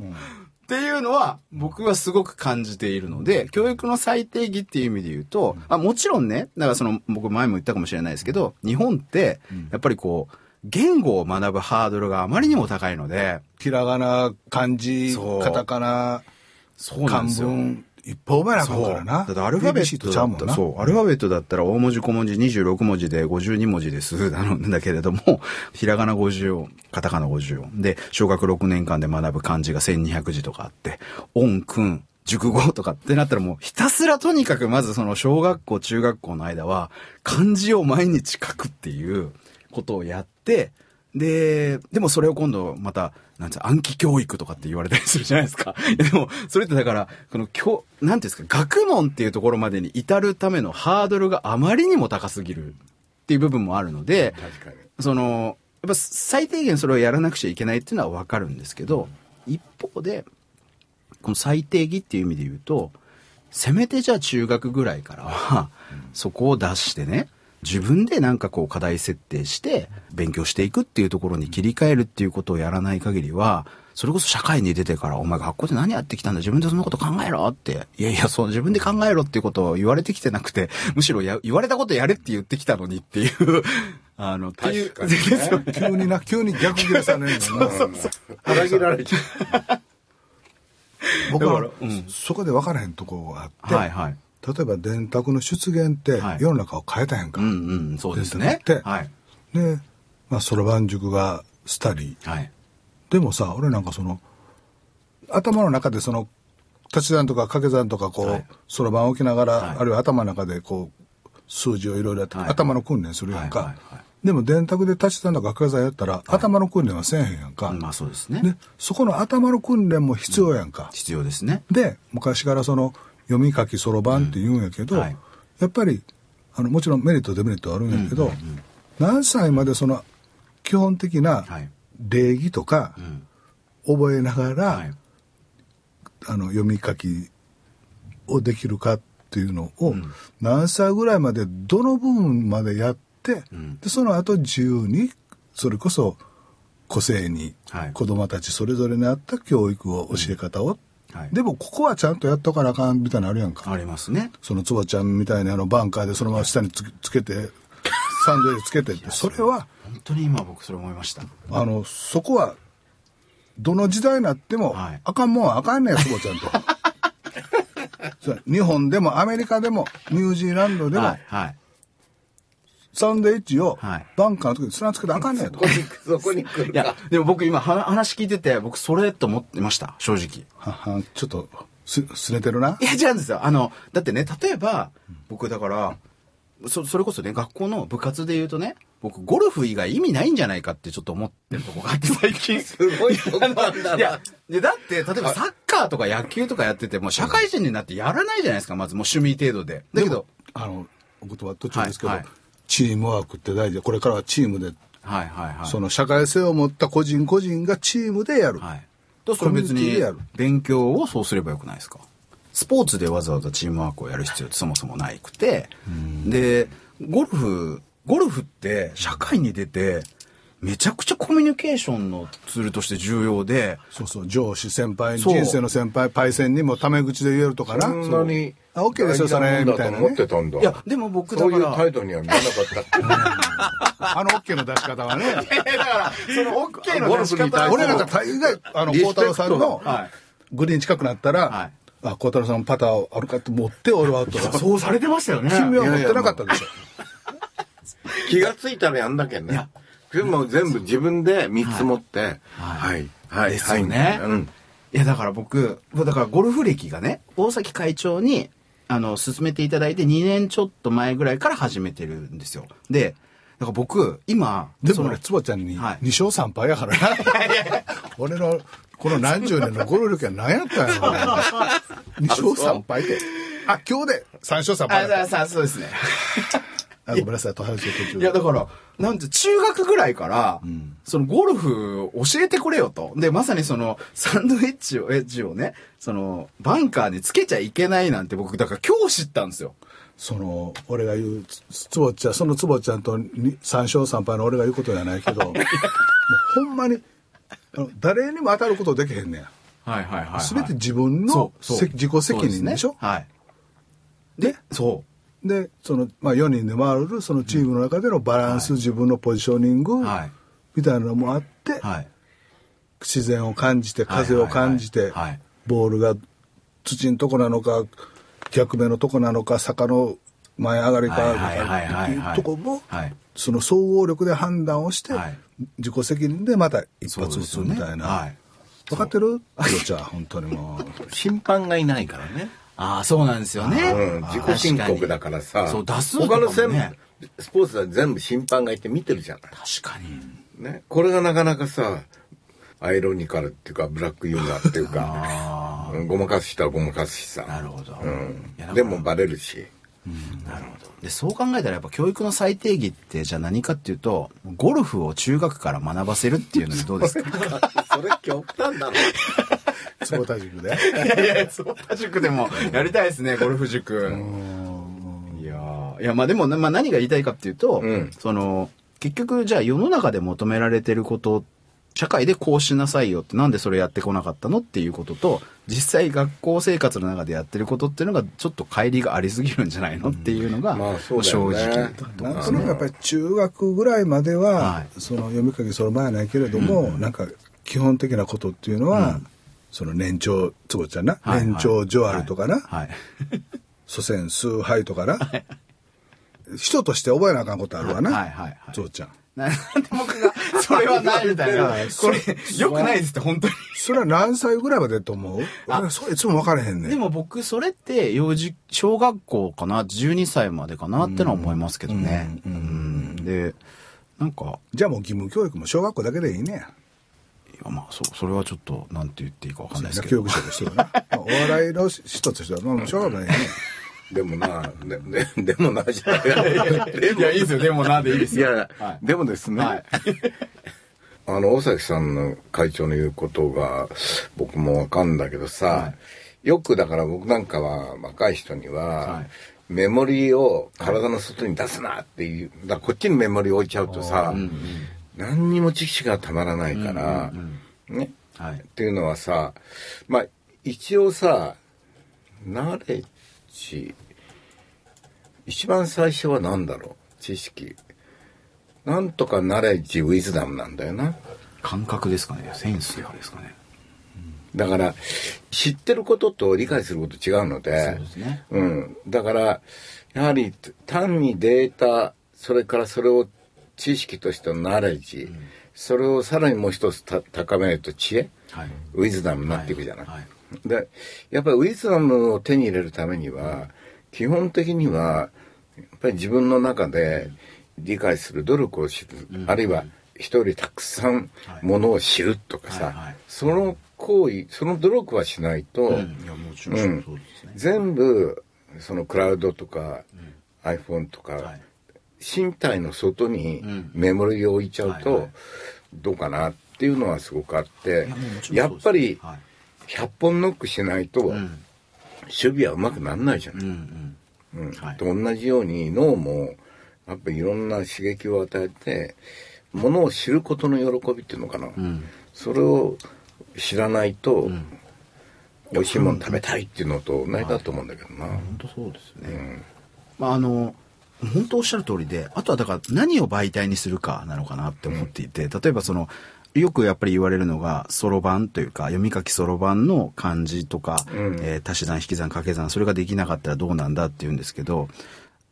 っていうのは、僕はすごく感じているので、教育の最低義っていう意味で言うと、あもちろんね、だからその、僕前も言ったかもしれないですけど、日本って、やっぱりこう、言語を学ぶハードルがあまりにも高いので、ひらがな、漢字、カタカナ、そうなん漢ですよ。文、いっぱい覚えなあかんそうからな。だってアルファベットだった。そう、アルファベットだったら大文字小文字26文字で52文字です。なんだけれども、ひらがな50音、カタカナ50音。で、小学6年間で学ぶ漢字が1200字とかあって、音、訓、熟語とかってなったらもうひたすらとにかくまずその小学校、中学校の間は漢字を毎日書くっていうことをやって、で、でもそれを今度また、なんつう暗記教育とかって言われたりするじゃないですか。でも、それってだから、この教、なんていうんですか、学問っていうところまでに至るためのハードルがあまりにも高すぎるっていう部分もあるので。その、やっぱ最低限それをやらなくちゃいけないっていうのはわかるんですけど、一方で、この最低義っていう意味で言うと、せめてじゃあ中学ぐらいからは、そこを出してね、自分でなんかこう課題設定して勉強していくっていうところに切り替えるっていうことをやらない限りは、それこそ社会に出てから、お前学校で何やってきたんだ自分でそんなこと考えろって。いやいや、そう、自分で考えろっていうことを言われてきてなくて、むしろや言われたことやれって言ってきたのにっていう、あの、っていう。ね 急にな、急に逆切れされるのな。腹切られちゃ僕は うんそこで分からへんとこがあって、はいはい。例えば電卓の出現ってはい世の中を変えたやんか。うんうん、そうですね。ではい。で、まあ、そろばん塾がスタリー。はい。でもさ、俺なんかその、頭の中でその、足し算とか掛け算とかこはいうそろばん置きながら、はいあるいは頭の中でこう、数字をいろいろやって、はい頭の訓練するやんか。はいはいはいでも電卓で足し算とか掛け算やったら、頭の訓練はせえへんやんか。まあそうですね。で、そこの頭の訓練も必要やんか。必要ですね。で、昔からその、読み書きそろばんって言うんやけど、うん。はい。やっぱり、あの、もちろんメリットデメリットはあるんやけど、何歳までその、基本的なはい。礼儀とか、うん。覚えながら、はい。あの読み書きをできるかっていうのを、何歳ぐらいまでどの部分までやって、でその後自由にそれこそ個性にはい。子供たちそれぞれに合った教育を教え方を、はいでもここはちゃんとやっとかなあかんみたいなのあるやんかありますね。そのつばちゃんみたいなあのバンカーでそのまま下につつけて サンドイッチつけてってそれは本当に今僕それ思いました。あのそこはどの時代になっても、はいあかんもんはあかんねんつばちゃんと 日本でもアメリカでもニュージーランドでも、はい。はい。サンドイッチをはいバンカーの時に砂つけてあかんねんとそこ。に、そこに来るいやか。、でも僕今は話聞いてて、僕それと思ってました、正直。ははちょっとすすねてるないや、違うんですよ。あの、だってね、例えば、僕だから、そ、それこそね、学校の部活で言うとね、僕、ゴルフ以外意味ないんじゃないかってちょっと思ってるとこがあって、最近。すごいとこなんだいやだって、例えばサッカーとか野球とかやってても、社会人になってやらないじゃないですか、まずもう趣味程度で。だけど、あのお言葉途中ですけど、はいはいチームワークって大事。でこれからはチームで、はいはいはい。その社会性を持った個人個人がチームでやる、はい。とそれ別に勉強をそうすればよくないですか？スポーツでわざわざチームワークをやる必要ってそもそもないくて、で、ゴルフ、ゴルフって社会に出て、めちゃくちゃコミュニケーションのツールとして重要で、そうそう上司先輩人生の先輩パイセンにもタメ口で言えるとかな。そんなに。あ OK ですよそれ大事なもんだと思ってたんだ。いや、でも僕だそういうから、態度には見えなかった。あの OK の出し方はね。だから、その OK の出し方俺なんか大概あの孝太郎さんのはい。グリーン近くなったら、はい。あ孝太郎さんパターあるかって持って俺はと。かそうされてましたよね。君は持ってなかったでしょ。気がついたらやんだけんねいや。でも全部自分で見積もって、はい、はい、ですよね。はい。うん。いや、だから僕、だからゴルフ歴がね、大崎会長に、あの、進めていただいて2年ちょっと前ぐらいから始めてるんですよ。で、だから僕、今、そのでも俺つばちゃんにはい。2勝3敗やから。な俺のこの何十年のゴルフ歴は何やったんやろ。2勝3敗ってあ今日で3勝3あ、敗ささそうですね。あごめんなさい。と話を途中いや、だから、なんて、中学ぐらいから、そのゴルフ教えてくれよと。で、まさにその、サンドイッチを、エッジをね、その、バンカーにつけちゃいけないなんて僕、だから今日知ったんですよ。その俺が言うつつぼちゃんそのつぼちゃんとに3勝3敗の俺が言うことじゃないけど もうほんまにあの誰にも当たることできへんねんはいはいはい、はい。全て自分の自己責任でしょ？そうすねはい。で、そでその、まあ、4人で回るそのチームの中でのバランス、自分のポジショニング、はい。みたいなのもあって、う。はい。自然を感じて風を感じて、はい。はいはいはい。ボールが土のとこなのか逆目のとこなのか坂の前上がりかはいはいはいはいっていうとこも、はい。その総合力で判断をして、はい。自己責任でまた一発打つみたいな、はい。分かってる？クロちゃん本当にもう。審判がいないからね。ああ、そうなんですよね。うん、自己申告だからさ。そう打数とかもね他の全部、スポーツは全部審判がいて見てるじゃない。確かに。ね。これがなかなかさ、アイロニカルっていうか、ブラックユーモアっていうか、うんごまかす人はごまかすしさ。なるほど。うんでもバレるし。なるほど。で、そう考えたらやっぱ教育の最低義ってじゃあ何かっていうと、ゴルフを中学から学ばせるっていうのにどうですか？それ極端だろ。つぼた塾で。いやいや、そう田塾でもやりたいですね、ゴルフ塾。いやーいや、まあでも、まあ何が言いたいかっていうと、うん。その、結局じゃあ世の中で求められてること、社会でこうしなさいよってなんでそれやってこなかったのっていうことと、実際学校生活の中でやってることっていうのがちょっと乖離がありすぎるんじゃないのっていうのが、まあそうだ正直だと思いなんなくやっぱり中学ぐらいまでは、はい。その読み書きその前はないけれども、なんか基本的なことっていうのは、その年長つぼちゃんな、はい年長ジョアルとかな、はい。祖先崇拝とかな、人として覚えなあかんことあるわな、はいはいはいつぼちゃんなんで僕が、それはないみたいな。これ、よくないですって、本当に。それは何歳ぐらいまでだと思う？俺それいつも分からへんねんでも僕、それって、幼児、小学校かな ?12 歳までかなってのは思いますけどね。うん。で、なんか、じゃあもう義務教育も小学校だけでいいねいやまあ、そう、それはちょっと、なんて言っていいかわかんないですけど。教育者としてはね まあお笑いの人と してはまあ小学校だけでいいねでもな、でででもな、じゃない。いや、いいですよ。でもな、でいいですよ。いや、はいでもですね、はい。あの、大崎さんの会長の言うことが僕もわかんだけどさ、よくだから僕なんかは若い人には、はいメモリーを体の外に出すなっていう、だからこっちにメモリー置いちゃうとさ、何にも知識がたまらないから、ね。はいっていうのはさ、まあ、一応さ、ナレッジ、一番最初は何だろう？知識。なんとかナレッジ、ウィズダムなんだよな。感覚ですかねセンスですかねだから、知ってることと理解すること違うので、そうですねうん。だから、やはり単にデータ、それからそれを知識としてのナレッジ、それをさらにもう一つた高めると知恵、はい。ウィズダムになっていくじゃない。はいはい。で、やっぱりウィズダムを手に入れるためには、基本的には、やっぱり自分の中で理解する努力をする、あるいは人よりたくさんものを知るとかさ、その行為、その努力はしないと、うん。全部そのクラウドとか、iPhone とか、はい身体の外にん。メモリーを置いちゃうとどうかなっていうのはすごくあっていやっぱりはい。100本ノックしないと守ん。備はうまくならないじゃない、うんと同じように脳もやっぱりいろんな刺激を与えてものを知ることの喜びっていうのかな、ん。それを知らないと、美味しいもの食べたいっていうのと同じだと思うんだけどな、本当そうですね、まああの本当おっしゃる通りであとはだから何を媒体にするかなのかなって思っていて、例えばそのよくやっぱり言われるのがそろばんというか読み書きそろばんの漢字とか、えー足し算引き算掛け算それができなかったらどうなんだって言うんですけど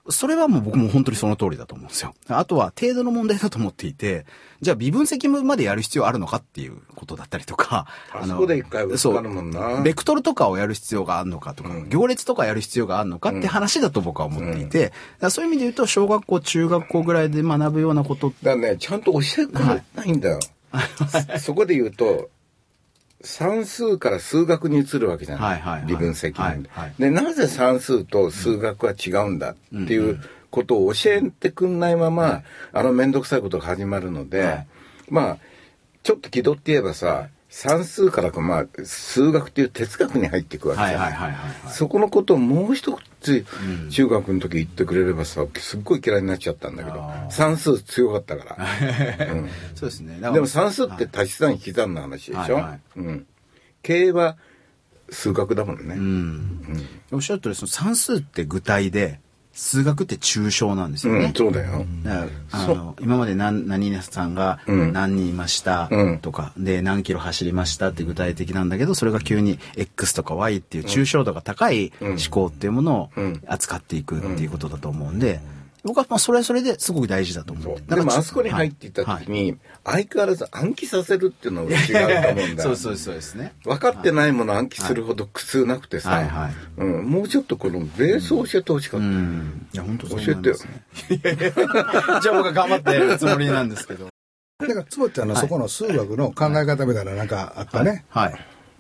それはもう僕も本当にその通りだと思うんですよ。あとは程度の問題だと思っていて、じゃあ微分積分までやる必要あるのかっていうことだったりとか。あそこで一回ぶつかるもんなベクトルとかをやる必要があるのかとか、行列とかやる必要があるのかって話だと僕は思っていて、だからそういう意味で言うと小学校、中学校ぐらいで学ぶようなことってだねちゃんと教えてくれないんだよ、そこで言うと算数から数学に移るわけじゃない、はいはいはい。微分積分で、でなぜ算数と数学は違うんだっていうことを教えてくんないまま、あの面倒くさいことが始まるので、はい。まあちょっと気取って言えばさ算数からかまあ数学っていう哲学に入っていくわけじゃないはいはいはいはいはいそこのことをもう一つ中学の時言ってくれればさすっごい嫌いになっちゃったんだけど算数強かったから。うんそうですね。でも算数って足し算引き算の話でしょ、はいはいうん。経営は数学だもんね。うん。おっしゃる通り、その算数って具体で、数学って抽象なんですよね。うん、そうだよ。だあの今まで何何々さんがうん。何人いましたうん。とか、で何キロ走りましたって具体的なんだけどそれが急に X とか Y っていう抽象度が高い思考っていうものをうん。扱っていくっていうことだと思うんで、僕はまあそれはそれですごく大事だと思って。でもあそこに入っていった時に、相変わらず暗記させるっていうのが違うと思うんだよ。そうそうそうですね。分かってないもの暗記するほど苦痛なくてさ、はいはいうん、もうちょっとこのベースを教えてほしかった。うん。いや本当そう教えてよ。じゃあ僕は頑張ってやるつもりなんですけど。だから、つぼちゃんのそこの数学の考え方みたいななんかあったね。はい。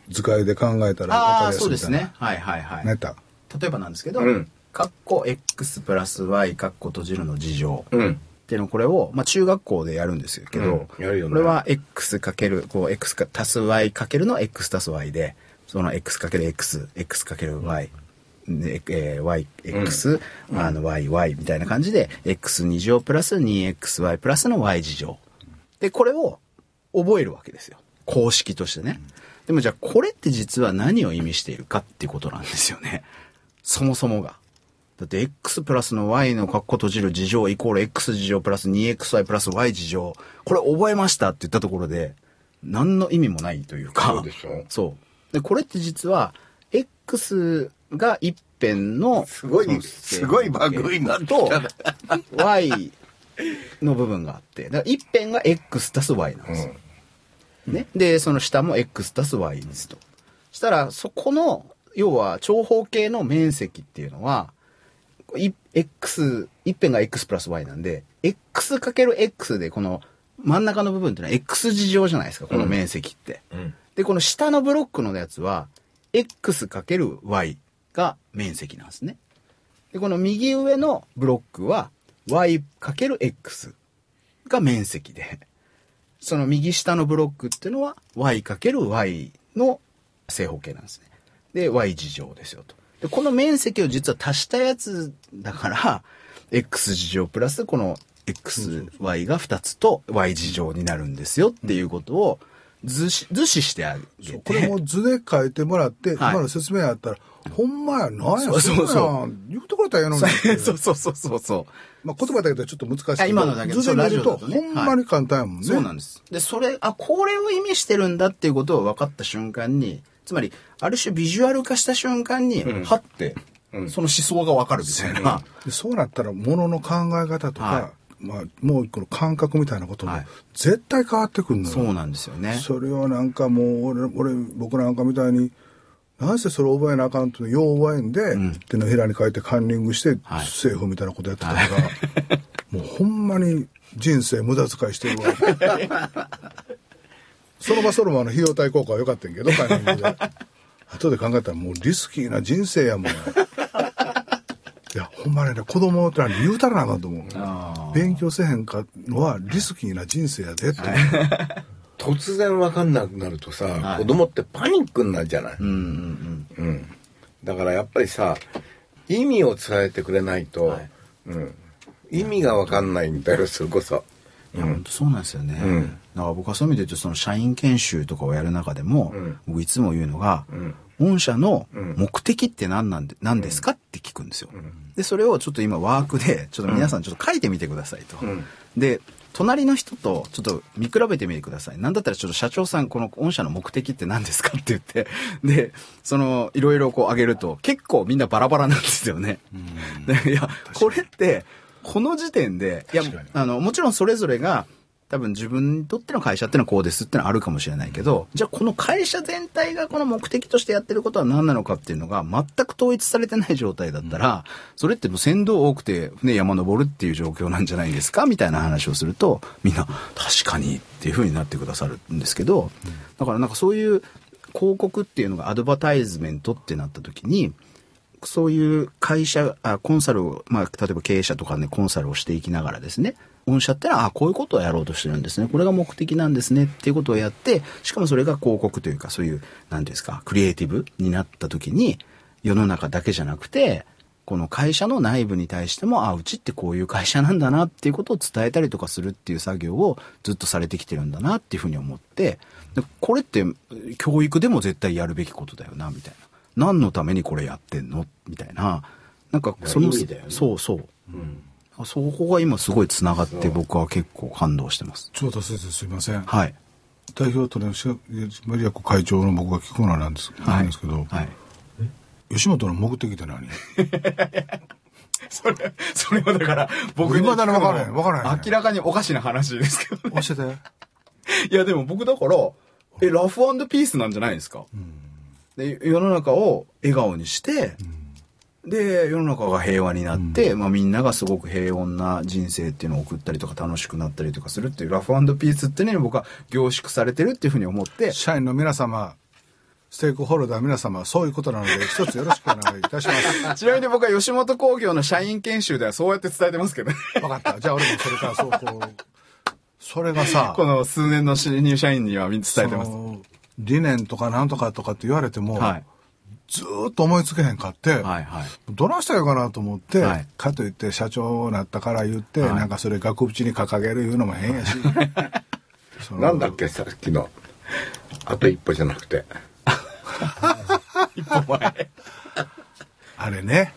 図解で考えたら分かああ、りやすいみたいな。そうですね。はいはいはい。何やった例えばなんですけど、うんカッコ x プラス y カッコ閉じるの事乗うん。っていうのこれを、まあ、中学校でやるんですけど、うん。やるよね。これは x かけるこう x か足す y かけるの x 足す y でその x かける x x かける y でえー y x、あの y y みたいな感じで x2 乗プラス 2xy プラスの y 次乗でこれを覚えるわけですよ。公式としてね、でもじゃあこれって実は何を意味しているかっていうことなんですよね。そもそもが。だって x プラスの y の括弧閉じる事乗イコール x 事乗プラス 2xy プラス y 事乗。これ覚えましたって言ったところで、何の意味もないというか。そうでしょそう。で、これって実は、x が一辺の、すごいすごい番組になってきたねと、y の部分があって、だから一辺が x 足す y なんですよ。ね。で、その下も x 足す y ですと。したら、そこの、要は長方形の面積っていうのは、い x、一辺が x プラス y なんで、x かける x でこの真ん中の部分ってのは x 事乗じゃないですか、この面積って。で、この下のブロックのやつは、x かける y が面積なんですね。で、この右上のブロックは、y かける x が面積で。その右下のブロックっていうのは y×y の正方形なんですね。で、y 事乗ですよと。で、この面積を実は足したやつだから、x 事乗プラスこの xy が2つと y 事乗になるんですよっていうことを図示図示してあげて。これも図で書いてもらって、はい今の説明あったら、ほんまや、なんや、そうそうそう言うてくれたらええのに。そうそうそうそうそう。まあ、言葉だけではちょっと難しいけ今のだけ図で見ると、ねほんまに簡単やもんね。そうなんです。で、それ、あ、これを意味してるんだっていうことを分かった瞬間に、つまり、ある種ビジュアル化した瞬間に、はって、その思想が分かるみたいな。でそうなったら、ものの考え方とか、はまあ、もう一個の感覚みたいなこともはい絶対変わってくるのよ。そうなんですよね。それをなんかもう、俺、俺、僕なんかみたいに、なんせそれ覚えなあかんと、よう覚えんで、手のひらに書いてカンニングして、はいセーフみたいなことやってたから、もうほんまに人生無駄遣いしてるわ。その場その場の費用対効果は良かったんやけど、で。後で考えたらもうリスキーな人生やもん。いや、ほんまにね、子供ってのは言うたらなあかんと思う。勉強せへんかのはリスキーな人生やでって。突然わかんなくなるとさ、はい子供ってパニックになるじゃない、うんうんうんだからやっぱりさ意味を伝えてくれないと、はいうん、意味がわかんないんだよそれこそうん。いや、本当そうなんですよね。うん。だから僕はそういう意味で言うと、その社員研修とかをやる中でも、ん。僕いつも言うのが、ん。御社のん。目的って何なんで、何ですかって聞くんですよ。で、それをちょっと今ワークで、ちょっと皆さんちょっと書いてみてくださいと。ん。で、隣の人とちょっと見比べてみてください。なんだったらちょっと社長さん、この御社の目的って何ですかって言って、で、その、いろいろこう上げると、結構みんなバラバラなんですよね。でいや、これって、この時点で、いやあの、もちろんそれぞれが、多分自分にとっての会社ってのはこうですってのはあるかもしれないけど、じゃあこの会社全体がこの目的としてやってることは何なのかっていうのが全く統一されてない状態だったら、それってもう船頭多くて船山登るっていう状況なんじゃないですかみたいな話をすると、みんな確かにっていう風になってくださるんですけど、だからなんかそういう広告っていうのがアドバタイズメントってなった時に、そういう会社、あコンサルを、まあ、例えば経営者とかね、コンサルをしていきながらですね、御社ってのは、あ、こういうことをやろうとしてるんですね。これが目的なんですねっていうことをやって、しかもそれが広告というか、そういう、なんですか、クリエイティブになった時に、世の中だけじゃなくて、この会社の内部に対しても、あ、うちってこういう会社なんだなっていうことを伝えたりとかするっていう作業をずっとされてきてるんだなっていうふうに思って、これって教育でも絶対やるべきことだよな、みたいな。何のためにこれやってんの？みたいな。なんか、その、意味だよねそうそう。そこが今すごい繋がって僕は結構感動してます。長田先生すいません。はい。代表取締役会長の僕が聞くのはなんです,、はい。なんですけど、はい。吉本の目的って何？それ、それはだから、僕僕未だに分からへん分からへん明らかにおかしな話ですけどね。教えて。いや、でも僕だから、え、ラフピースなんじゃないですか？で、世の中を笑顔にして、で、世の中が平和になって、まあみんながすごく平穏な人生っていうのを送ったりとか楽しくなったりとかするっていうラフピースってね、僕は凝縮されてるっていうふうに思って、社員の皆様、ステークホルダー皆様、そういうことなので、一つよろしくお願いいたします。ちなみに僕は吉本興業の社員研修ではそうやって伝えてますけどね。分かった。じゃあ俺もそれからそうこう、それがさ、この数年の新入社員にはみんな伝えてます。理念とかなんとかとかって言われても、はい。ずーっと思いつけへんかって、はいはい。どないしたらいいかなと思って、はいかといって社長になったから言って、はいなんかそれ額縁に掲げるいうのも変やし。なんだっけさっきのあと一歩じゃなくて一歩前。あれね、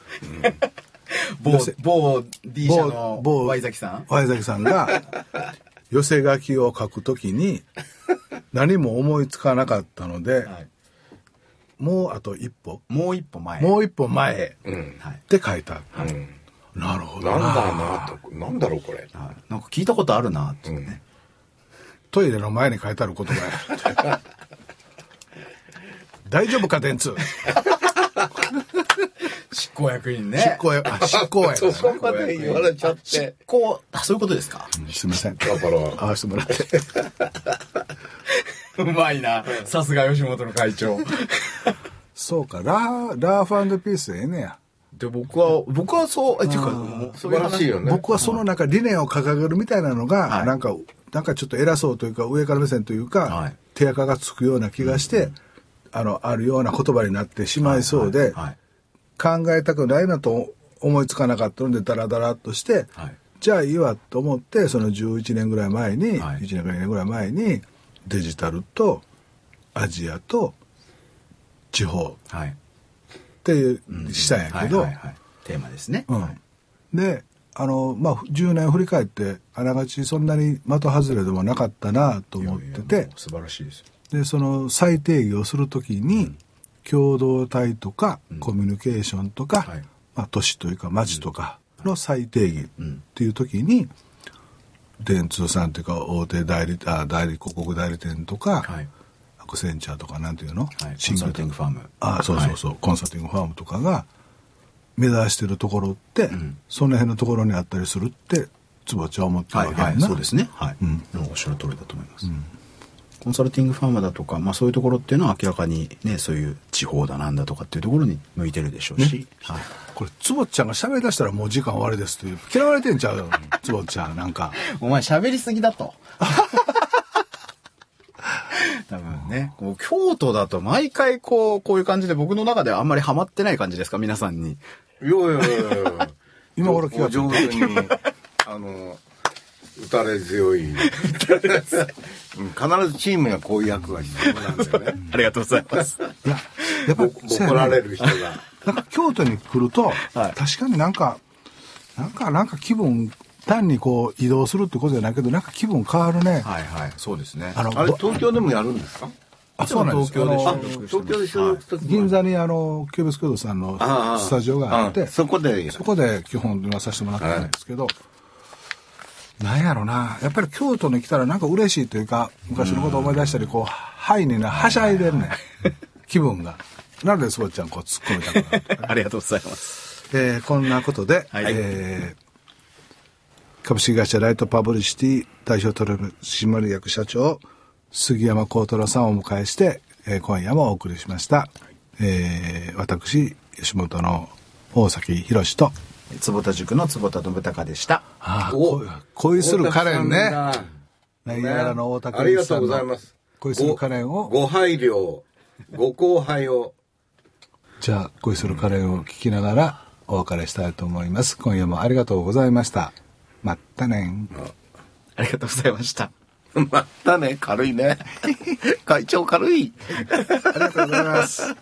某、某 D 社の Y 崎さん？ワイザキさんが、寄せ書きを書くときに、何も思いつかなかったので、はい。もうあと一歩、もう一歩前。もう一歩前へうんはい。って書いた。うんなるほどなんな。だなとなんだろうこれはい。なんか聞いたことあるな、ってね。トイレの前に書いてある言葉や。大丈夫か、電通。執行役員ね。執行 や、あ、執行やそこまで言われちゃって執行、あ、そういうことですかすみません。だから合わせてもらって。うまいな。さすが吉本の会長。そうか、ラー、ラーフピースええねや。で、僕は、僕はそう、え、っていうか、素晴らしいよね。僕はその中理念を掲げるみたいなのが、はいなんか、なんかちょっと偉そうというか、上から目線というか、はい手垢がつくような気がして、あの、あるような言葉になってしまいそうで、はい。考えたくないなと思いつかなかったので、ダラダラっとして、はい。じゃあいいわと思って、その11年ぐらい前に、はい。1年か2年ぐらい前に、デジタルとアジアと地方。はい。っていうしたんやけど、テーマですね。うん、であの、まあ、10年振り返ってあながちそんなに的外れでもなかったなと思ってて。素晴らしいですよ。でその再定義をするときに、共同体とか、コミュニケーションとか、はい。まあ、都市というか町とかの再定義っていう時に、電通さんというか大手代理あ代理広告代理店とか、はい。アクセンチャーとかなんていうの、はい。コシングルンサルティングファーム。あそうそうそう、コンサルティングファームとかが目指してるところって、ん。その辺のところにあったりするって坪ちゃんは思ってるはいはい、わけやんな、そうですね。はい。うん。おっしゃる通りだと思います。コンサルティングファームだとか、まあそういうところっていうのは明らかにね、そういう地方だなんだとかっていうところに向いてるでしょうし、はい。これ坪ちゃんが喋り出したらもう時間終わりですという嫌われてんちゃう？よ 坪ちゃんなんか。お前喋りすぎだと。多分ね、こう京都だと毎回こう、こういう感じで僕の中ではあんまりハマってない感じですか、皆さんに。いやいやいやいや今頃気が上手に、あの、打たれ強い。うん必ずチームにはこういう役が必要なんだよね。ありがとうございます。いややっぱ怒られる人が。なんか京都に来ると、はい。確かになんかなんかなんか気分単にこう移動するってことじゃないけどなんか気分変わるね、はいはい、そうですね。あのあれ、ぼ東京でもやるんですか？あそうなんです。東京で収録東京で収録した時も銀座にあのキュービスクードさんのスタジオがあってあそこでそこで基本言わさせてもらってるんですけど、なんやろな。やっぱり京都に来たらなんか嬉しいというか昔のことを思い出したりこうハイになはしゃいでるねん。気分が。なのでスボちゃんこう突っ込みたくなって ありがとうございます。えーこんなことで、はい。えー株式会社ライトパブリシティ代表取締役社長杉山幸太郎さんをお迎えして、えー今夜もお送りしました、えー私吉本の大崎宏と坪田塾の坪田信孝でした。ああお恋恋するカレンね大田さんだ内野原の大竹ありがとうございます。恋するカレンをごご配慮、ご後輩を。じゃあ恋するカレンを聞きながらお別れしたいと思います今夜もありがとうございましたまったねありがとうございました。またね、軽いね。会長軽い。ありがとうございます